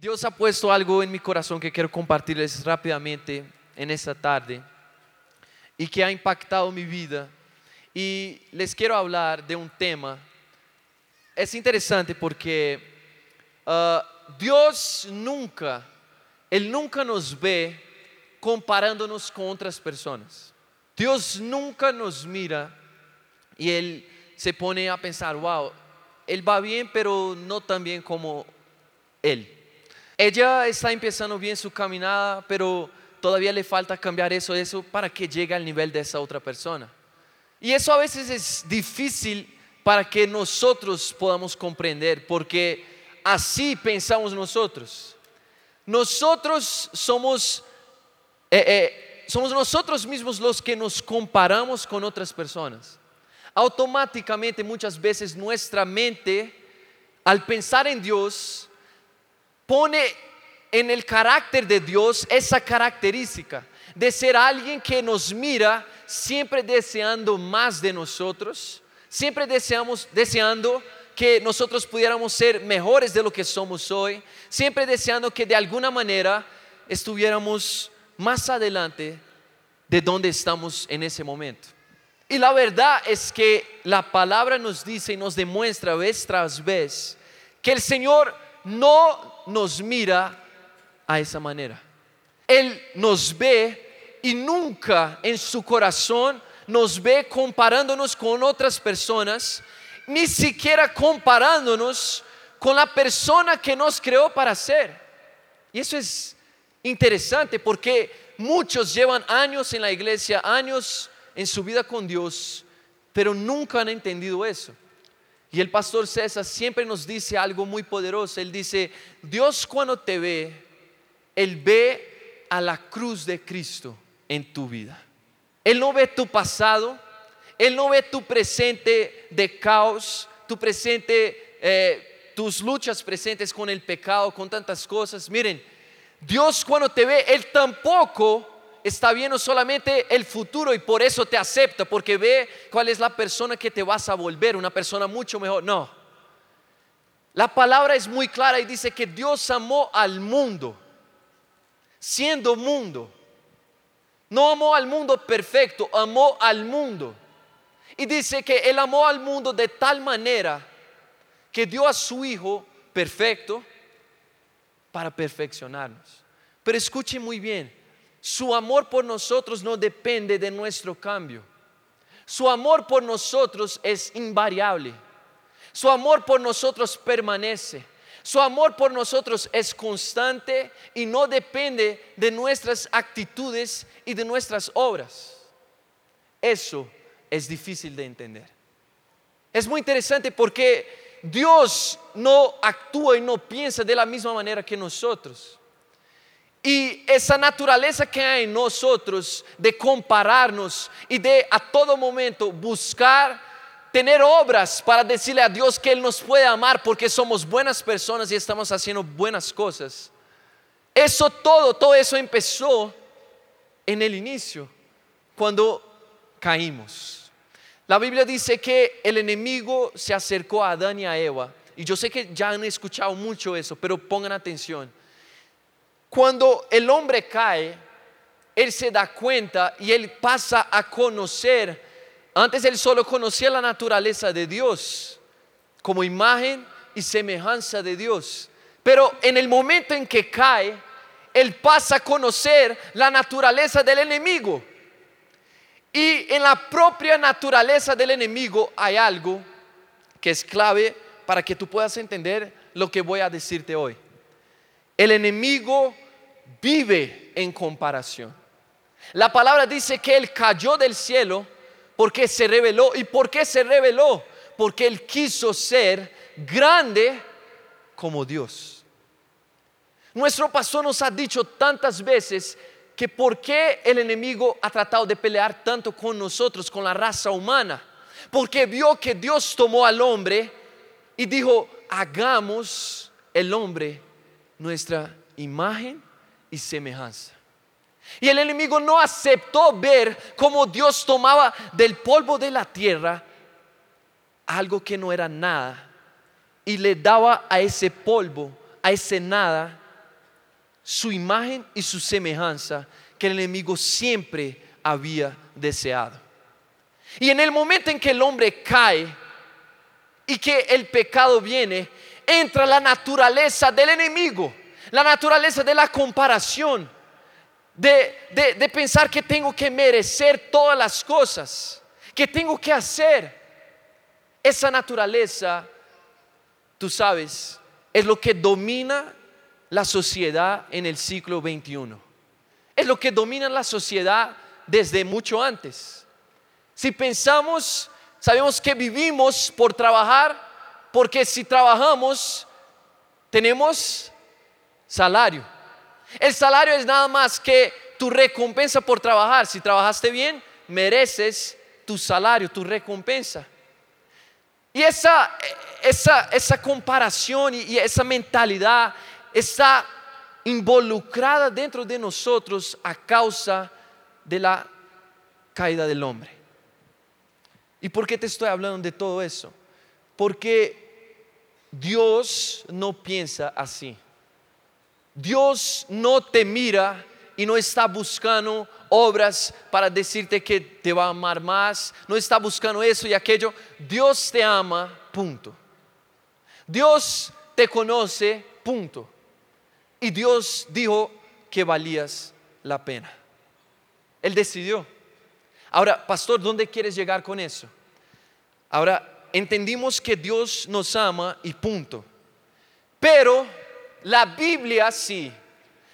Dios ha puesto algo en mi corazón que quiero compartirles rápidamente en esta tarde y que ha impactado mi vida. Y les quiero hablar de un tema. Es interesante porque uh, Dios nunca, Él nunca nos ve comparándonos con otras personas. Dios nunca nos mira y Él se pone a pensar, wow, Él va bien, pero no tan bien como Él. Ella está empezando bien su caminada, pero todavía le falta cambiar eso, eso para que llegue al nivel de esa otra persona. Y eso a veces es difícil para que nosotros podamos comprender, porque así pensamos nosotros. Nosotros somos, eh, eh, somos nosotros mismos los que nos comparamos con otras personas. Automáticamente muchas veces nuestra mente, al pensar en Dios, pone en el carácter de Dios esa característica de ser alguien que nos mira siempre deseando más de nosotros, siempre deseamos, deseando que nosotros pudiéramos ser mejores de lo que somos hoy, siempre deseando que de alguna manera estuviéramos más adelante de donde estamos en ese momento. Y la verdad es que la palabra nos dice y nos demuestra vez tras vez que el Señor no nos mira a esa manera. Él nos ve y nunca en su corazón nos ve comparándonos con otras personas, ni siquiera comparándonos con la persona que nos creó para ser. Y eso es interesante porque muchos llevan años en la iglesia, años en su vida con Dios, pero nunca han entendido eso. Y el pastor César siempre nos dice algo muy poderoso. Él dice, Dios cuando te ve, Él ve a la cruz de Cristo en tu vida. Él no ve tu pasado, Él no ve tu presente de caos, tu presente, eh, tus luchas presentes con el pecado, con tantas cosas. Miren, Dios cuando te ve, Él tampoco está viendo solamente el futuro y por eso te acepta, porque ve cuál es la persona que te vas a volver, una persona mucho mejor. No. La palabra es muy clara y dice que Dios amó al mundo, siendo mundo. No amó al mundo perfecto, amó al mundo. Y dice que Él amó al mundo de tal manera que dio a su Hijo perfecto para perfeccionarnos. Pero escuche muy bien, su amor por nosotros no depende de nuestro cambio. Su amor por nosotros es invariable. Su amor por nosotros permanece. Su amor por nosotros es constante y no depende de nuestras actitudes y de nuestras obras. Eso es difícil de entender. Es muy interesante porque Dios no actúa y no piensa de la misma manera que nosotros. Y esa naturaleza que hay en nosotros de compararnos y de a todo momento buscar tener obras para decirle a Dios que Él nos puede amar porque somos buenas personas y estamos haciendo buenas cosas. Eso todo, todo eso empezó en el inicio, cuando caímos. La Biblia dice que el enemigo se acercó a Adán y a Eva. Y yo sé que ya han escuchado mucho eso, pero pongan atención. Cuando el hombre cae, él se da cuenta y él pasa a conocer, antes él solo conocía la naturaleza de Dios como imagen y semejanza de Dios. Pero en el momento en que cae, él pasa a conocer la naturaleza del enemigo. Y en la propia naturaleza del enemigo hay algo que es clave para que tú puedas entender lo que voy a decirte hoy. El enemigo vive en comparación. La palabra dice que Él cayó del cielo porque se reveló. ¿Y por qué se reveló? Porque Él quiso ser grande como Dios. Nuestro pastor nos ha dicho tantas veces que por qué el enemigo ha tratado de pelear tanto con nosotros, con la raza humana. Porque vio que Dios tomó al hombre y dijo, hagamos el hombre nuestra imagen y semejanza. Y el enemigo no aceptó ver cómo Dios tomaba del polvo de la tierra algo que no era nada y le daba a ese polvo, a ese nada, su imagen y su semejanza que el enemigo siempre había deseado. Y en el momento en que el hombre cae y que el pecado viene, entra la naturaleza del enemigo, la naturaleza de la comparación, de, pensar que tengo que merecer todas las cosas, que tengo que hacer. Esa naturaleza, tú sabes, es lo que domina la sociedad en el siglo XXI. Es lo que domina la sociedad desde mucho antes. Si pensamos, sabemos que vivimos por trabajar, porque si trabajamos, tenemos salario. El salario es nada más que tu recompensa por trabajar. Si trabajaste bien, mereces tu salario, tu recompensa. Y esa, esa, esa comparación y, y esa mentalidad está involucrada dentro de nosotros a causa de la caída del hombre. ¿Y por qué te estoy hablando de todo eso? Porque Dios no piensa así. Dios no te mira y no está buscando obras para decirte que te va a amar más, no está buscando eso y aquello. Dios te ama, punto. Dios te conoce, punto. Y Dios dijo que valías la pena. Él decidió. Ahora, pastor, ¿dónde quieres llegar con eso? Ahora, entendimos que Dios nos ama y punto. Pero la Biblia sí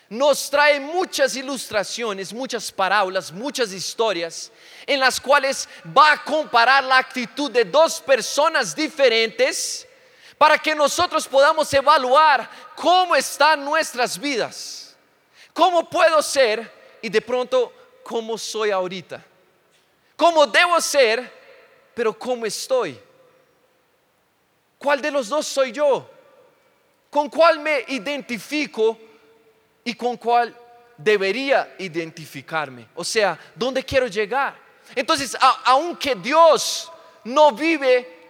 nos trae muchas ilustraciones, muchas parábolas, muchas historias en las cuales va a comparar la actitud de dos personas diferentes para que nosotros podamos evaluar cómo están nuestras vidas. ¿Cómo puedo ser? Y de pronto, ¿cómo soy ahorita? ¿Cómo debo ser? Pero ¿cómo estoy? ¿Cuál de los dos soy yo? ¿Con cuál me identifico y con cuál debería identificarme? O sea, ¿dónde quiero llegar? Entonces, aunque Dios no vive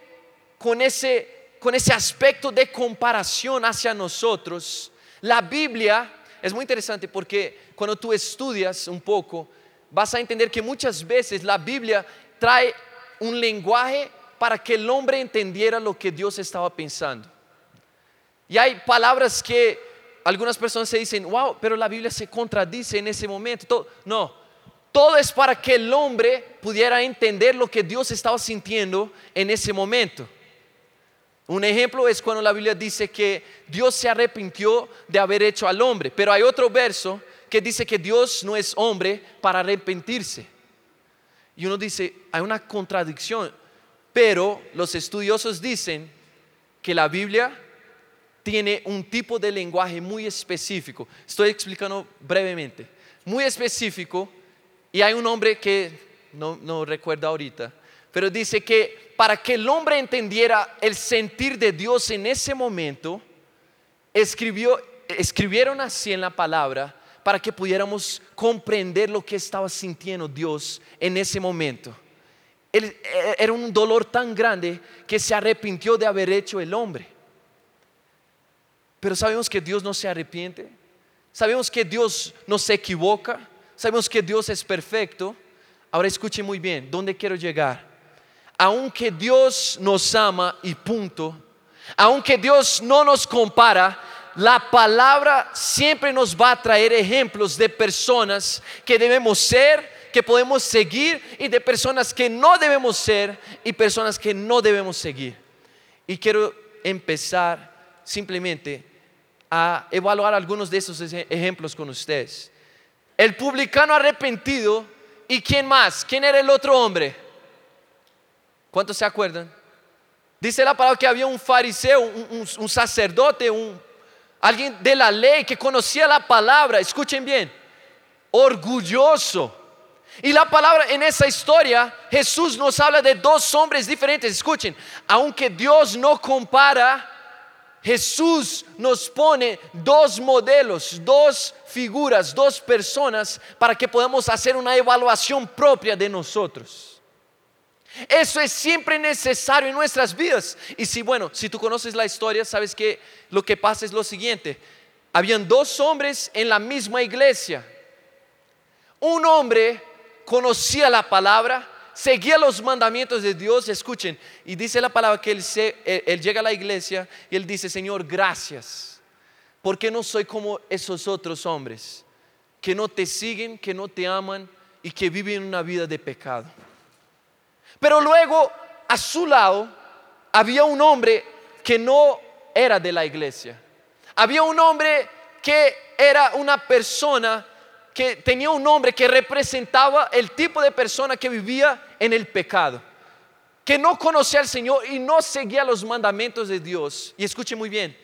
con ese con ese aspecto de comparación hacia nosotros, la Biblia es muy interesante porque cuando tú estudias un poco, vas a entender que muchas veces la Biblia trae un lenguaje para que el hombre entendiera lo que Dios estaba pensando. Y hay palabras que algunas personas se dicen, wow, pero la Biblia se contradice en ese momento. no, todo es para que el hombre pudiera entender lo que Dios estaba sintiendo en ese momento. Un ejemplo es cuando la Biblia dice que Dios se arrepintió de haber hecho al hombre, pero hay otro verso que dice que Dios no es hombre para arrepentirse. Y uno dice, hay una contradicción, pero los estudiosos dicen que la Biblia tiene un tipo de lenguaje muy específico. Estoy explicando brevemente. Muy específico, y hay un hombre que no, no recuerdo ahorita, pero dice que para que el hombre entendiera el sentir de Dios en ese momento, escribió, escribieron así en la palabra para que pudiéramos comprender lo que estaba sintiendo Dios en ese momento. E, era un dolor tan grande que se arrepintió de haber hecho el hombre. Pero sabemos que Dios no se arrepiente, sabemos que Dios no se equivoca, sabemos que Dios es perfecto. Ahora escuche muy bien, ¿dónde quiero llegar? aunque Dios nos ama y punto, aunque Dios no nos compara, la palabra siempre nos va a traer ejemplos de personas que debemos ser, que podemos seguir y de personas que no debemos ser y personas que no debemos seguir. Y quiero empezar simplemente a evaluar algunos de esos ejemplos con ustedes. El publicano arrepentido y quién más, quién era el otro hombre. ¿Cuántos se acuerdan? Dice la palabra que había un fariseo, un, sacerdote, un, alguien de la ley que conocía la palabra, escuchen bien, orgulloso. Y la palabra en esa historia, Jesús nos habla de dos hombres diferentes. Escuchen, aunque Dios no compara, Jesús nos pone dos modelos, dos figuras, dos personas para que podamos hacer una evaluación propia de nosotros. Eso es siempre necesario en nuestras vidas. Y si, bueno, si tú conoces la historia, sabes que lo que pasa es lo siguiente. habían dos hombres en la misma iglesia. Un hombre conocía la palabra, seguía los mandamientos de Dios, escuchen, y dice la palabra que él, él, llega a la iglesia y él dice, Señor, gracias, porque no soy como esos otros hombres que no te siguen, que no te aman y que viven una vida de pecado. Pero luego a su lado había un hombre que no era de la iglesia. Había un hombre que era una persona que tenía un nombre que representaba el tipo de persona que vivía en el pecado, que no conocía al Señor y no seguía los mandamientos de Dios. Y escuche muy bien,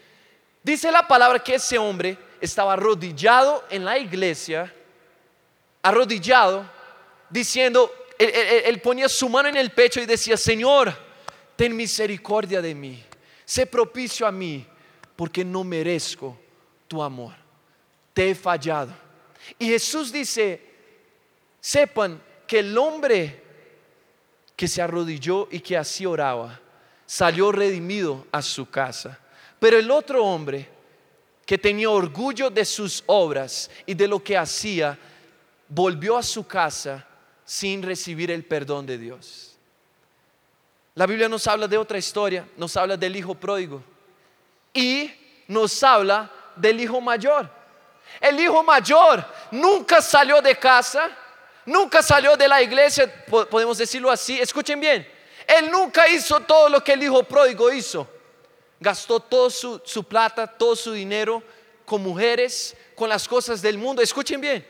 dice la palabra que ese hombre estaba arrodillado en la iglesia, arrodillado, diciendo, él, ponía su mano en el pecho y decía, Señor, ten misericordia de mí, sé propicio a mí, porque no merezco tu amor, te he fallado. Y Jesús dice, sepan que el hombre que se arrodilló y que así oraba, salió redimido a su casa. Pero el otro hombre que tenía orgullo de sus obras y de lo que hacía, volvió a su casa sin recibir el perdón de Dios. La Biblia nos habla de otra historia, nos habla del hijo pródigo y nos habla del hijo mayor. El hijo mayor nunca salió de casa, nunca salió de la iglesia, podemos decirlo así. Escuchen bien, él nunca hizo todo lo que el hijo pródigo hizo. Gastó toda su, su plata, todo su dinero con mujeres, con las cosas del mundo. Escuchen bien,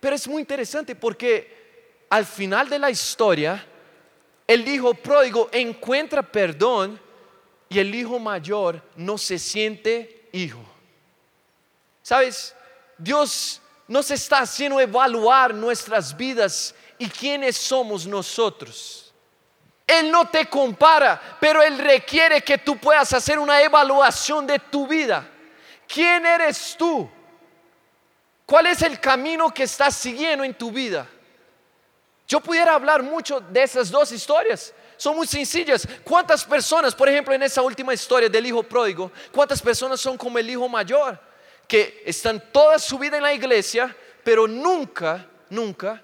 pero es muy interesante porque al final de la historia, el hijo pródigo encuentra perdón y el hijo mayor no se siente hijo. ¿Sabes? Dios nos está haciendo evaluar nuestras vidas y quiénes somos nosotros. Él no te compara, pero Él requiere que tú puedas hacer una evaluación de tu vida. ¿Quién eres tú? ¿Cuál es el camino que estás siguiendo en tu vida? Yo pudiera hablar mucho de esas dos historias. Son muy sencillas. ¿Cuántas personas, por ejemplo, en esa última historia del hijo pródigo, cuántas personas son como el hijo mayor? Que están toda su vida en la iglesia, pero nunca, nunca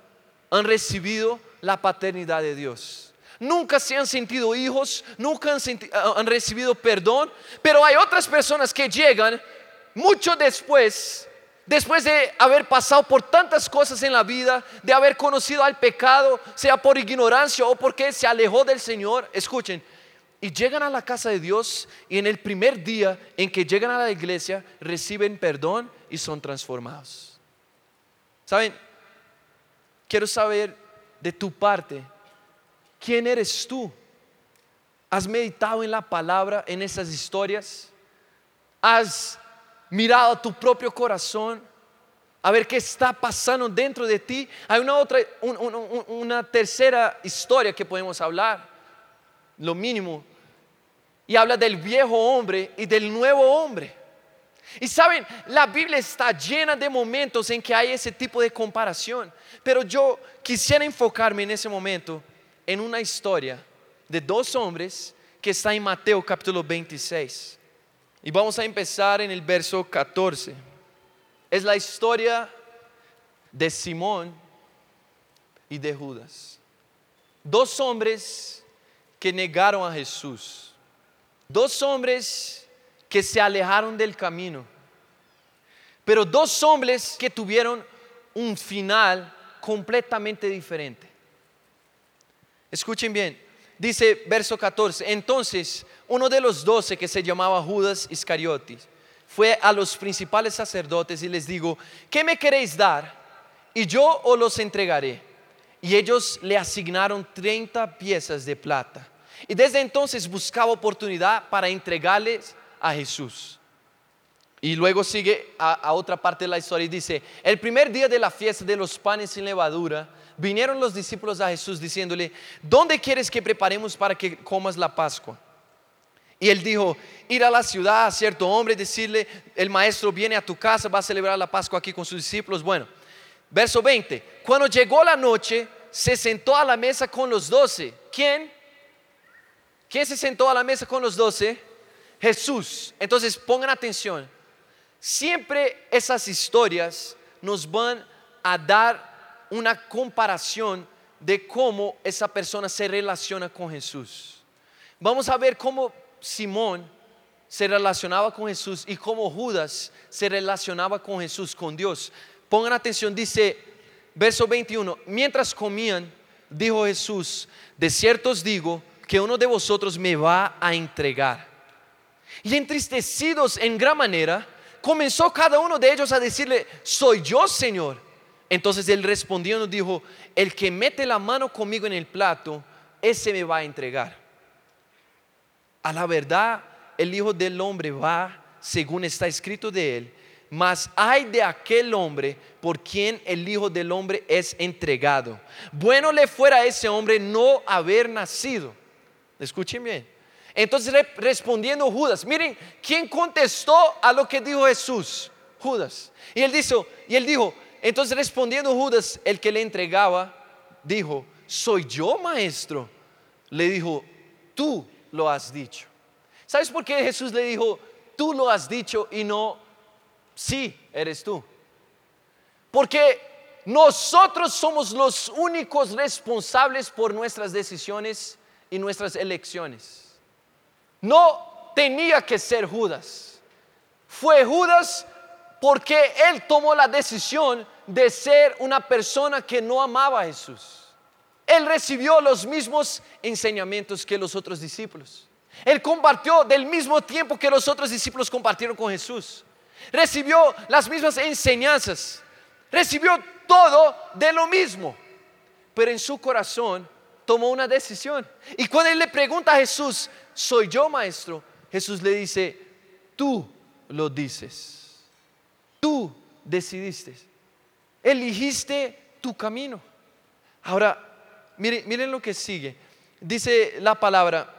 han recibido la paternidad de Dios. Nunca se han sentido hijos, nunca han, ah, han recibido perdón, pero hay otras personas que llegan mucho después después de haber pasado por tantas cosas en la vida, de haber conocido al pecado, sea por ignorancia o porque se alejó del Señor, escuchen, y llegan a la casa de Dios y en el primer día en que llegan a la iglesia reciben perdón y son transformados. ¿Saben? Quiero saber de tu parte, ¿quién eres tú? ¿Has meditado en la palabra, en esas historias? ¿Has mirado tu propio corazón? A ver qué está pasando dentro de ti. Hay una otra, una tercera historia que podemos hablar. Lo mínimo y habla del viejo hombre y del nuevo hombre. Y saben, la Biblia está llena de momentos en que hay ese tipo de comparación. Pero yo quisiera enfocarme en ese momento en una historia de dos hombres que está en Mateo capítulo 26. Y vamos a empezar en el verso 14. Es la historia de Simón y de Judas. Dos hombres que negaron a Jesús. Dos hombres que se alejaron del camino, pero dos hombres que tuvieron un final completamente diferente. Escuchen bien, dice verso 14, entonces uno de los doce que se llamaba Judas Iscariotis fue a los principales sacerdotes y les digo, ¿qué me queréis dar? Y yo os los entregaré. Y ellos le asignaron 30 piezas de plata. Y desde entonces buscaba oportunidad para entregarles a Jesús. Y luego sigue a, otra parte de la historia y dice, el primer día de la fiesta de los panes sin levadura, vinieron los discípulos a Jesús diciéndole, ¿dónde quieres que preparemos para que comas la Pascua? Y él dijo, ir a la ciudad a cierto hombre, decirle, el maestro viene a tu casa, va a celebrar la Pascua aquí con sus discípulos. Bueno, verso 20, cuando llegó la noche, se sentó a la mesa con los doce. ¿Quién? ¿Quién se sentó a la mesa con los doce? Jesús. Entonces pongan atención. siempre esas historias nos van a dar una comparación de cómo esa persona se relaciona con Jesús. Vamos a ver cómo Simón se relacionaba con Jesús y cómo Judas se relacionaba con Jesús, con Dios. Pongan atención, dice verso 21, mientras comían, dijo Jesús, de cierto os digo que uno de vosotros me va a entregar. Y entristecidos en gran manera, comenzó cada uno de ellos a decirle, soy yo, Señor. Entonces él respondió nos dijo, el que mete la mano conmigo en el plato, ese me va a entregar. A la verdad, el Hijo del Hombre va según está escrito de él, mas hay de aquel hombre por quien el Hijo del Hombre es entregado. Bueno le fuera a ese hombre no haber nacido. Escuchen bien. Entonces respondiendo Judas, miren, ¿quién contestó a lo que dijo Jesús? Judas. Y él dijo, y él dijo, entonces respondiendo Judas, el que le entregaba, dijo, soy yo maestro. Le dijo, tú lo has dicho. ¿Sabes por qué Jesús le dijo, tú lo has dicho y no, sí, eres tú? Porque nosotros somos los únicos responsables por nuestras decisiones y nuestras elecciones. No tenía que ser Judas. Fue Judas porque él tomó la decisión de ser una persona que no amaba a Jesús. Él recibió los mismos enseñamientos que los otros discípulos. Él compartió del mismo tiempo que los otros discípulos compartieron con Jesús. Recibió las mismas enseñanzas. Recibió todo de lo mismo. Pero en su corazón tomó una decisión. Y cuando él le pregunta a Jesús, ¿soy yo maestro? Jesús le dice, tú lo dices. Tú decidiste eligiste tu camino. Ahora, miren, miren lo que sigue. Dice la palabra,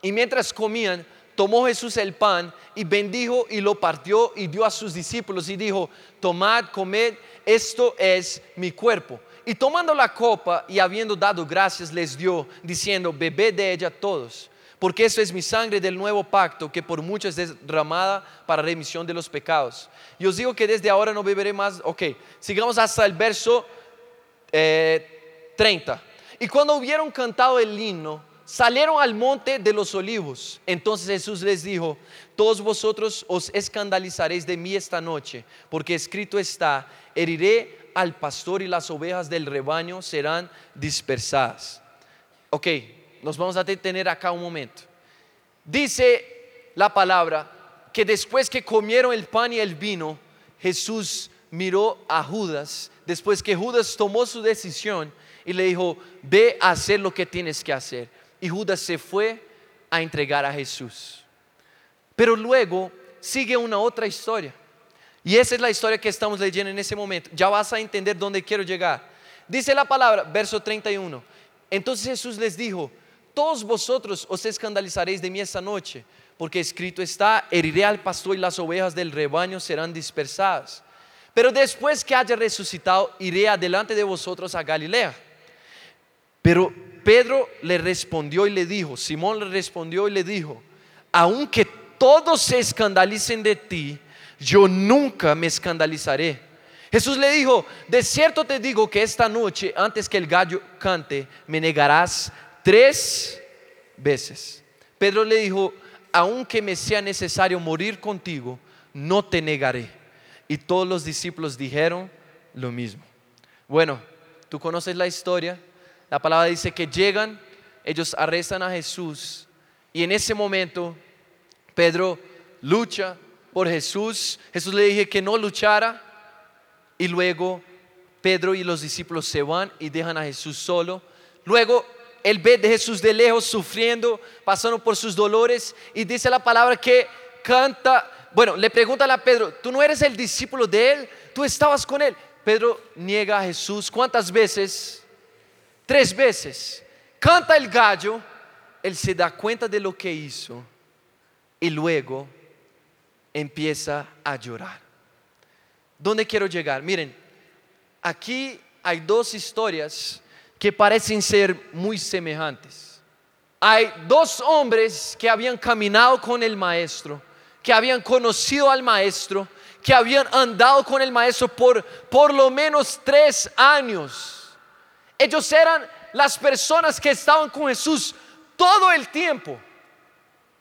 y mientras comían, tomó Jesús el pan y bendijo y lo partió y dio a sus discípulos y dijo, tomad, comed, esto es mi cuerpo. Y tomando la copa y habiendo dado gracias, les dio, diciendo, bebed de ella todos porque eso es mi sangre del nuevo pacto que por muchos es derramada para remisión de los pecados. Y os digo que desde ahora no beberé más. Ok, sigamos hasta el verso 30. Eh, y cuando hubieron cantado el himno, salieron al monte de los olivos. Entonces Jesús les dijo, todos vosotros os escandalizaréis de mí esta noche, porque escrito está, heriré al pastor y las ovejas del rebaño serán dispersadas. Ok, nos vamos a detener acá un momento. Dice la palabra que después que comieron el pan y el vino, Jesús miró a Judas, después que Judas tomó su decisión y le dijo, ve a hacer lo que tienes que hacer. Y Judas se fue a entregar a Jesús. Pero luego sigue una otra historia. Y esa es la historia que estamos leyendo en ese momento. Ya vas a entender dónde quiero llegar. Dice la palabra, verso 31. Entonces Jesús les dijo, todos vosotros os escandalizaréis de mí esta noche, porque escrito está, heriré al pastor y las ovejas del rebaño serán dispersadas. Pero después que haya resucitado, iré adelante de vosotros a Galilea. Pero Pedro le respondió y le dijo, Simón le respondió y le dijo, aunque todos se escandalicen de ti, yo nunca me escandalizaré. Jesús le dijo, de cierto te digo que esta noche, antes que el gallo cante, me negarás tres veces. Pedro le dijo, aunque me sea necesario morir contigo, no te negaré. Y todos los discípulos dijeron lo mismo. Bueno, tú conoces la historia. La palabra dice que llegan, ellos arrestan a Jesús y en ese momento Pedro lucha por Jesús. Jesús le dije que no luchara y luego Pedro y los discípulos se van y dejan a Jesús solo. Luego él ve de Jesús de lejos sufriendo, pasando por sus dolores y dice la palabra que canta, bueno, le pregunta a Pedro, ¿tú no eres el discípulo de él? ¿Tú estabas con él? Pedro niega a Jesús, ¿cuántas veces? Tres veces. Canta el gallo, él se da cuenta de lo que hizo y luego empieza a llorar. ¿Dónde quiero llegar? Miren, aquí hay dos historias que parecen ser muy semejantes. Hay dos hombres que habían caminado con el maestro, que habían conocido al maestro, que habían andado con el maestro por por lo menos tres años. Ellos eran las personas que estaban con Jesús todo el tiempo.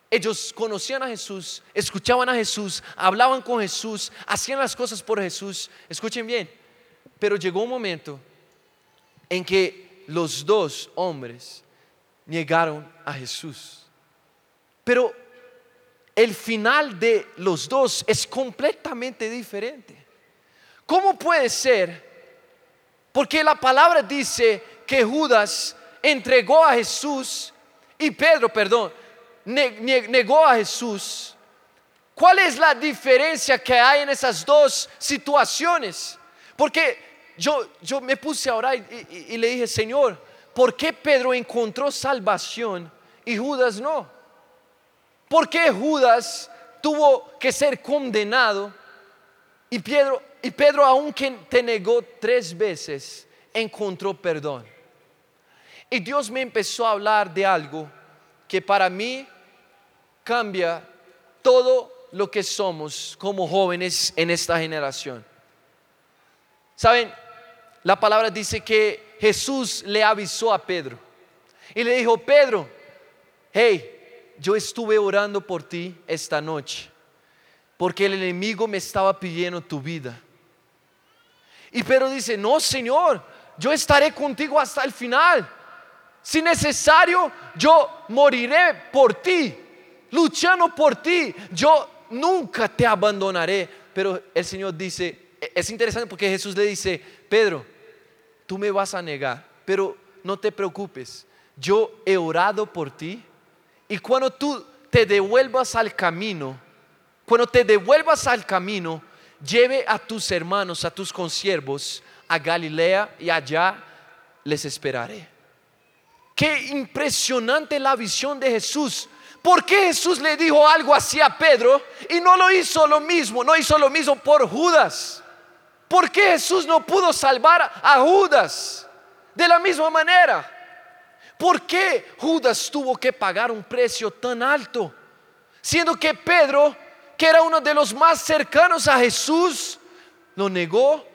Ellos conocían a Jesús, escuchaban a Jesús, hablaban con Jesús, hacían las cosas por Jesús. Escuchen bien, pero llegó un momento en que los dos hombres negaron a Jesús. Pero el final de los dos es completamente diferente. ¿Cómo puede ser? Porque la palabra dice que Judas entregó a Jesús y Pedro, perdón, negó a Jesús. ¿Cuál es la diferencia que hay en esas dos situaciones? Porque yo, yo me puse a orar y, le dije, Señor, ¿por qué Pedro encontró salvación y Judas no? ¿Por qué Judas tuvo que ser condenado y Pedro, y Pedro aunque te negó tres veces, encontró perdón? Y Dios me empezó a hablar de algo que para mí cambia todo lo que somos como jóvenes en esta generación. Saben, la palabra dice que Jesús le avisó a Pedro y le dijo, Pedro, hey, yo estuve orando por ti esta noche porque el enemigo me estaba pidiendo tu vida. Y Pedro dice, no, Señor, yo estaré contigo hasta el final. Si necesario, yo moriré por ti luchando por ti. Yo nunca te abandonaré. Pero el Señor dice, es interesante porque Jesús le dice, Pedro, tú me vas a negar, pero no te preocupes. Yo he orado por ti y cuando tú te devuelvas al camino, cuando te devuelvas al camino, lleve a tus hermanos, a tus consiervos a Galilea y allá les esperaré. Qué impresionante la visión de Jesús ¿Por qué Jesús le dijo algo así a Pedro y no lo hizo lo mismo? No hizo lo mismo por Judas. ¿Por qué Jesús no pudo salvar a Judas de la misma manera? ¿Por qué Judas tuvo que pagar un precio tan alto? Siendo que Pedro, que era uno de los más cercanos a Jesús, lo negó,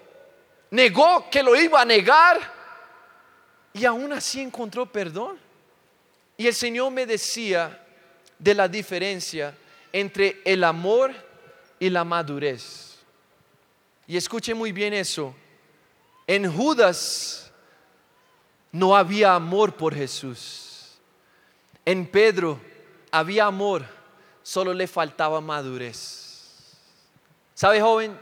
negó que lo iba a negar y aún así encontró perdón. Y el Señor me decía, de la diferencia entre el amor y la madurez. Y escuche muy bien eso. En Judas no había amor por Jesús. En Pedro había amor, solo le faltaba madurez. ¿Sabe, joven?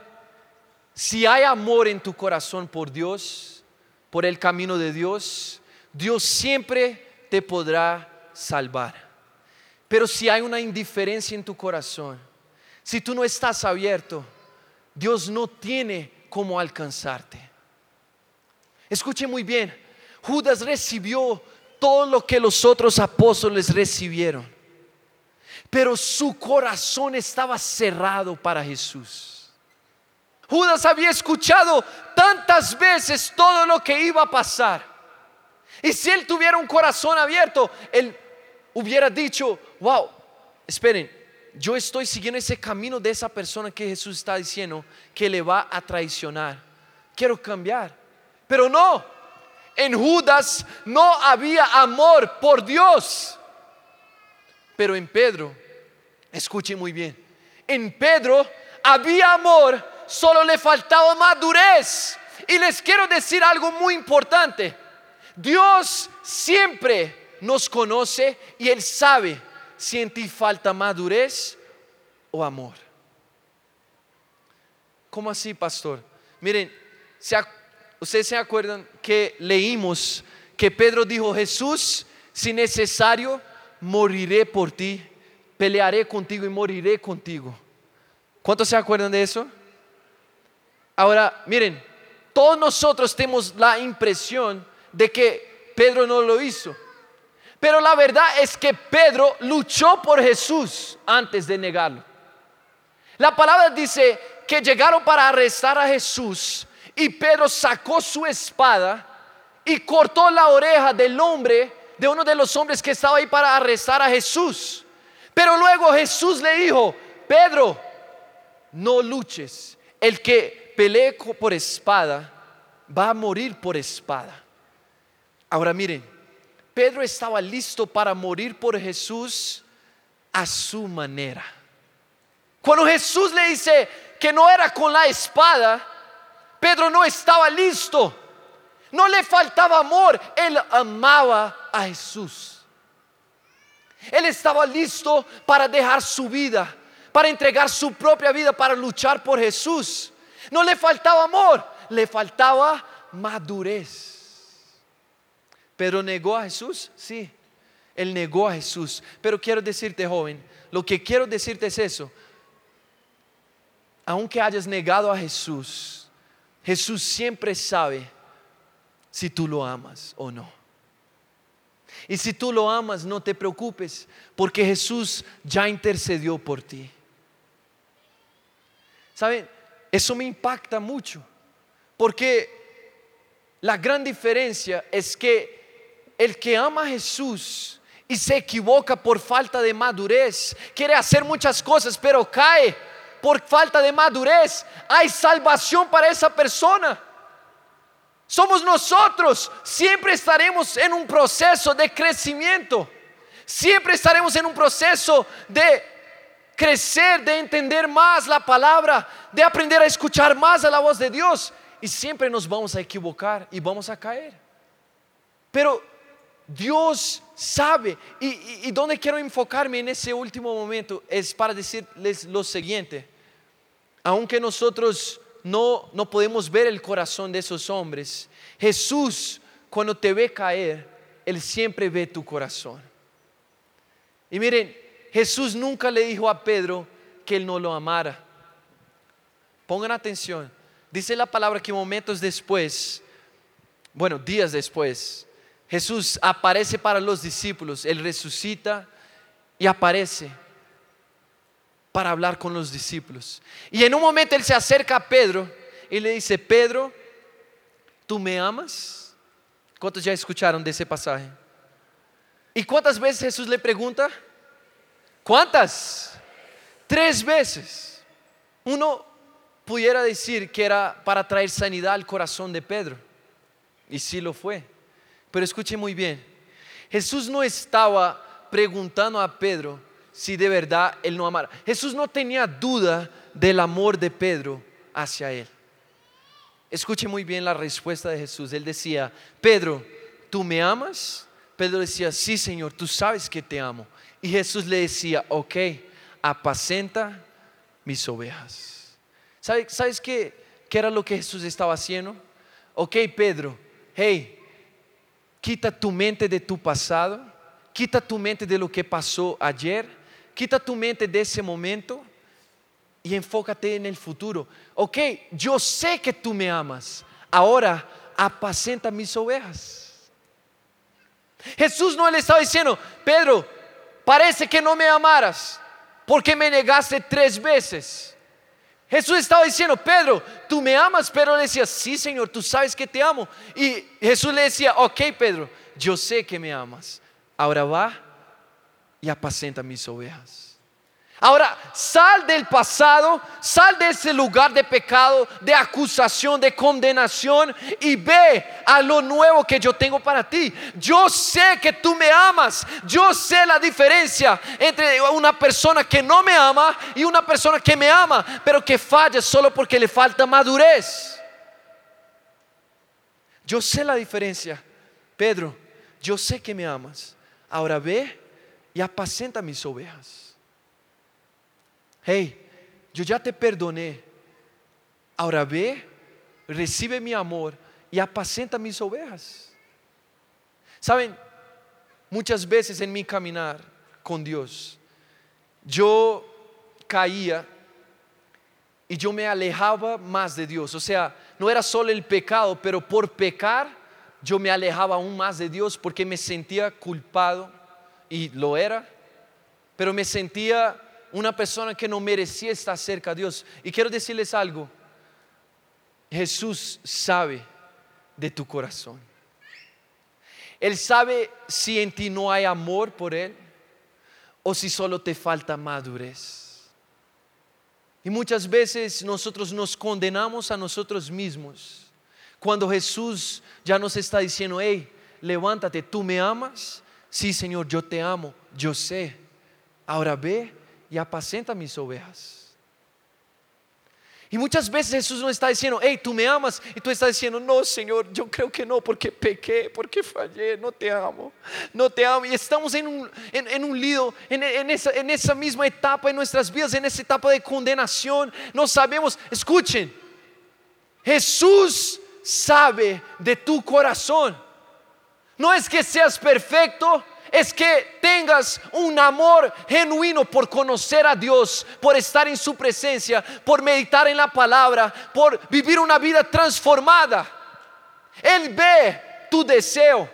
Si hay amor en tu corazón por Dios, por el camino de Dios, Dios siempre te podrá salvar. Pero si hay una indiferencia en tu corazón, si tú no estás abierto, Dios no tiene cómo alcanzarte. Escuche muy bien, Judas recibió todo lo que los otros apóstoles recibieron, pero su corazón estaba cerrado para Jesús. Judas había escuchado tantas veces todo lo que iba a pasar. Y si él tuviera un corazón abierto, él hubiera dicho, wow, esperen, yo estoy siguiendo ese camino de esa persona que Jesús está diciendo que le va a traicionar. Quiero cambiar. Pero no, en Judas no había amor por Dios. Pero en Pedro, escuchen muy bien, en Pedro había amor, solo le faltaba madurez. Y les quiero decir algo muy importante. Dios siempre nos conoce y Él sabe si en ti falta madurez o amor. ¿Cómo así, pastor? Miren, ustedes se acuerdan que leímos que Pedro dijo, Jesús, si necesario, moriré por ti, pelearé contigo y moriré contigo. ¿Cuántos se acuerdan de eso? Ahora, miren, todos nosotros tenemos la impresión de que Pedro no lo hizo. Pero la verdad es que Pedro luchó por Jesús antes de negarlo. La palabra dice que llegaron para arrestar a Jesús y Pedro sacó su espada y cortó la oreja del hombre, de uno de los hombres que estaba ahí para arrestar a Jesús. Pero luego Jesús le dijo, Pedro, no luches. el que pelee por espada va a morir por espada. Ahora miren, Pedro estaba listo para morir por Jesús a su manera. Cuando Jesús le dice que no era con la espada, Pedro no estaba listo. No le faltaba amor, él amaba a Jesús. Él estaba listo para dejar su vida, para entregar su propia vida, para luchar por Jesús. No le faltaba amor, le faltaba madurez. Pero negó a Jesús, sí, él negó a Jesús. Pero quiero decirte, joven, lo que quiero decirte es eso. Aunque hayas negado a Jesús, Jesús siempre sabe si tú lo amas o no. Y si tú lo amas, no te preocupes, porque Jesús ya intercedió por ti. ¿Saben? Eso me impacta mucho, porque la gran diferencia es que el que ama a Jesús y se equivoca por falta de madurez, quiere hacer muchas cosas, pero cae por falta de madurez, hay salvación para esa persona. Somos nosotros, siempre estaremos en un proceso de crecimiento, siempre estaremos en un proceso de crecer, de entender más la palabra, de aprender a escuchar más a la voz de Dios y siempre nos vamos a equivocar y vamos a caer. Pero Dios sabe y, donde quiero enfocarme en ese último momento es para decirles lo siguiente, aunque nosotros no, no podemos ver el corazón de esos hombres. Jesús, cuando te ve caer, Él siempre ve tu corazón. Y miren, Jesús nunca le dijo a Pedro que Él no lo amara. Pongan atención. Dice la palabra que momentos después, bueno, días después, Jesús aparece para los discípulos, Él resucita y aparece para hablar con los discípulos. Y en un momento él se acerca a Pedro y le dice, Pedro, ¿tú me amas? ¿Cuántos ya escucharon de ese pasaje? ¿Y cuántas veces Jesús le pregunta? ¿Cuántas? Tres veces. Uno pudiera decir que era para traer sanidad al corazón de Pedro. Y sí lo fue. Pero escuche muy bien. Jesús no estaba preguntando a Pedro si de verdad él no amara. Jesús no tenía duda del amor de Pedro hacia él. Escuche muy bien la respuesta de Jesús. Él decía, Pedro, ¿tú me amas? Pedro decía, sí Señor, tú sabes que te amo. Y Jesús le decía, ok, apacenta mis ovejas. ¿Sabes, ¿sabes qué, qué era lo que Jesús estaba haciendo? Ok, Pedro, hey, quita tu mente de tu pasado, quita tu mente de lo que pasó ayer Quita tu mente de ese momento y enfócate en el futuro. Ok, yo sé que tú me amas. Ahora apacenta mis ovejas. Jesús no le estaba diciendo, Pedro, parece que no me amaras porque me negaste tres veces. Jesús estaba diciendo, Pedro, tú me amas, pero le decía, sí Señor, tú sabes que te amo. Y Jesús le decía, ok Pedro, yo sé que me amas. Ahora va y apacenta mis ovejas. Ahora, sal del pasado, sal de ese lugar de pecado, de acusación, de condenación y ve a lo nuevo que yo tengo para ti. Yo sé que tú me amas, yo sé la diferencia entre una persona que no me ama y una persona que me ama, pero que falla solo porque le falta madurez. Yo sé la diferencia, Pedro, yo sé que me amas. Ahora ve y apacenta mis ovejas. Hey, yo ya te perdoné. Ahora ve, recibe mi amor y apacenta mis ovejas. Saben, muchas veces en mi caminar con Dios, yo caía y yo me alejaba más de Dios. O sea, no era solo el pecado, pero por pecar yo me alejaba aún más de Dios porque me sentía culpado y lo era, pero me sentía una persona que no merecía estar cerca de Dios. Y quiero decirles algo, Jesús sabe de tu corazón. Él sabe si en ti no hay amor por Él o si solo te falta madurez. Y muchas veces nosotros nos condenamos a nosotros mismos. Cuando Jesús ya nos está diciendo, hey, levántate, ¿tú me amas? Sí, Señor, yo te amo, yo sé. Ahora ve y apacenta mis ovejas. Y muchas veces Jesús nos está diciendo, hey, tú me amas. Y tú estás diciendo, no, Señor, yo creo que no, porque pequé, porque fallé, no te amo, no te amo. Y estamos en un, en, un lío, en, en, esa, en esa misma etapa en nuestras vidas, en esa etapa de condenación. No sabemos, escuchen, Jesús sabe de tu corazón. No es que seas perfecto, es que tengas un amor genuino por conocer a Dios, por estar en su presencia, por meditar en la palabra, por vivir una vida transformada. Él ve tu deseo.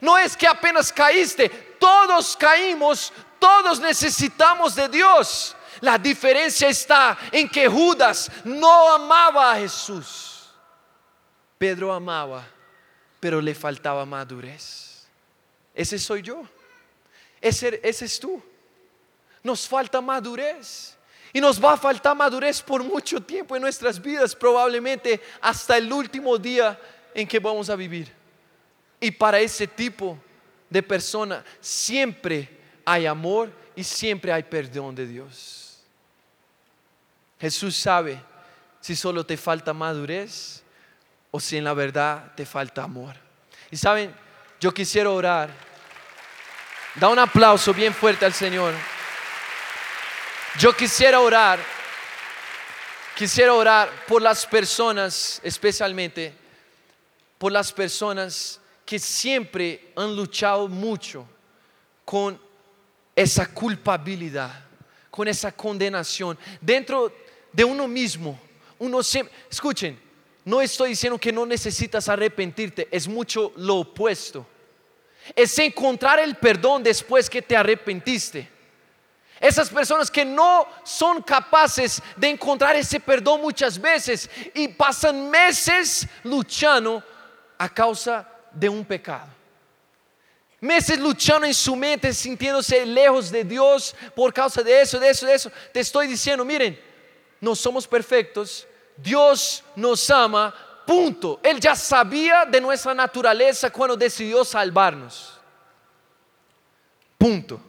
No es que apenas caíste, todos caímos, todos necesitamos de Dios. La diferencia está en que Judas no amaba a Jesús. Pedro amaba, pero le faltaba madurez. Ese soy yo. Ese, es tú. Nos falta madurez. Y nos va a faltar madurez por mucho tiempo en nuestras vidas, probablemente hasta el último día en que vamos a vivir. Y para ese tipo de persona siempre hay amor y siempre hay perdón de Dios. Jesús sabe si solo te falta madurez o si en la verdad te falta amor. Y saben, yo quisiera orar. Da un aplauso bien fuerte al Señor. Yo quisiera orar. Quisiera orar por las personas, especialmente por las personas que siempre han luchado mucho con esa culpabilidad, con esa condenación. Dentro de uno mismo, uno siempre, escuchen, no estoy diciendo que no necesitas arrepentirte, es mucho lo opuesto. Es encontrar el perdón después que te arrepentiste. Esas personas que no son capaces de encontrar ese perdón muchas veces y pasan meses luchando a causa de un pecado. Meses luchando en su mente, sintiéndose lejos de Dios por causa de eso, de eso, de eso. Te estoy diciendo, miren, no somos perfectos, Dios nos ama, punto. Él ya sabía de nuestra naturaleza cuando decidió salvarnos. Punto.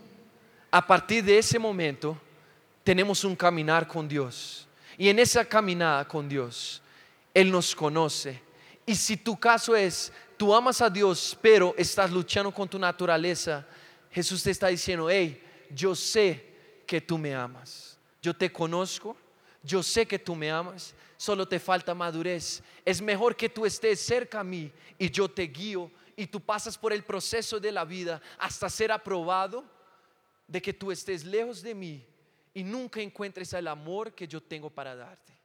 A partir de ese momento tenemos un caminar con Dios. Y en esa caminada con Dios, Él nos conoce. Y si tu caso es, tú amas a Dios, pero estás luchando con tu naturaleza, Jesús te está diciendo, hey, yo sé que tú me amas. Yo te conozco, yo sé que tú me amas, solo te falta madurez. Es mejor que tú estés cerca a mí y yo te guío y tú pasas por el proceso de la vida hasta ser aprobado de que tú estés lejos de mí y nunca encuentres el amor que yo tengo para darte.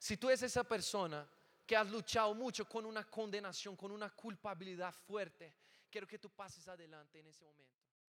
Si tú eres esa persona que has luchado mucho con una condenación, con una culpabilidad fuerte, quiero que tú pases adelante en ese momento.